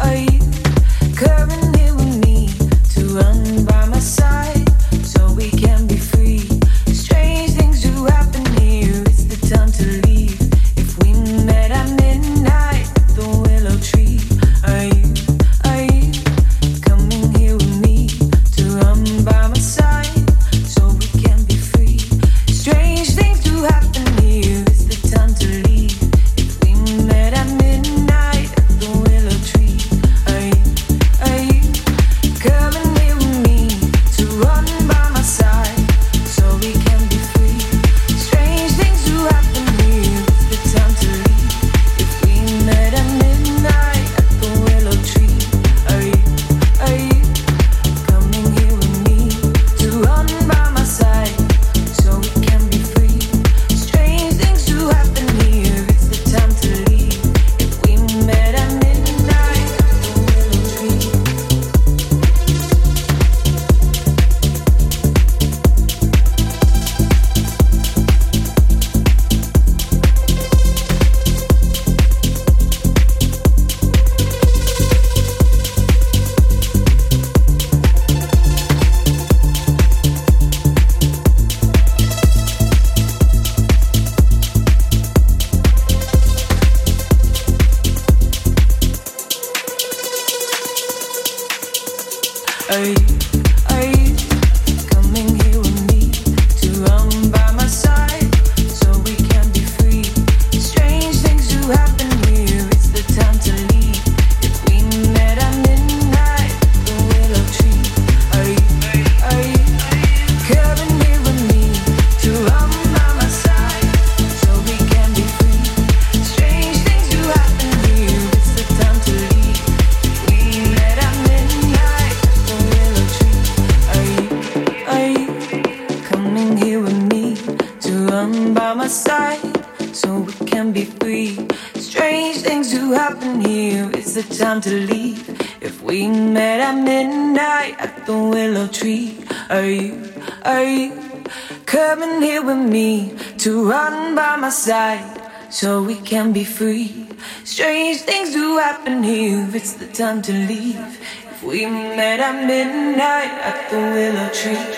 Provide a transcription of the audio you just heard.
Are you tree,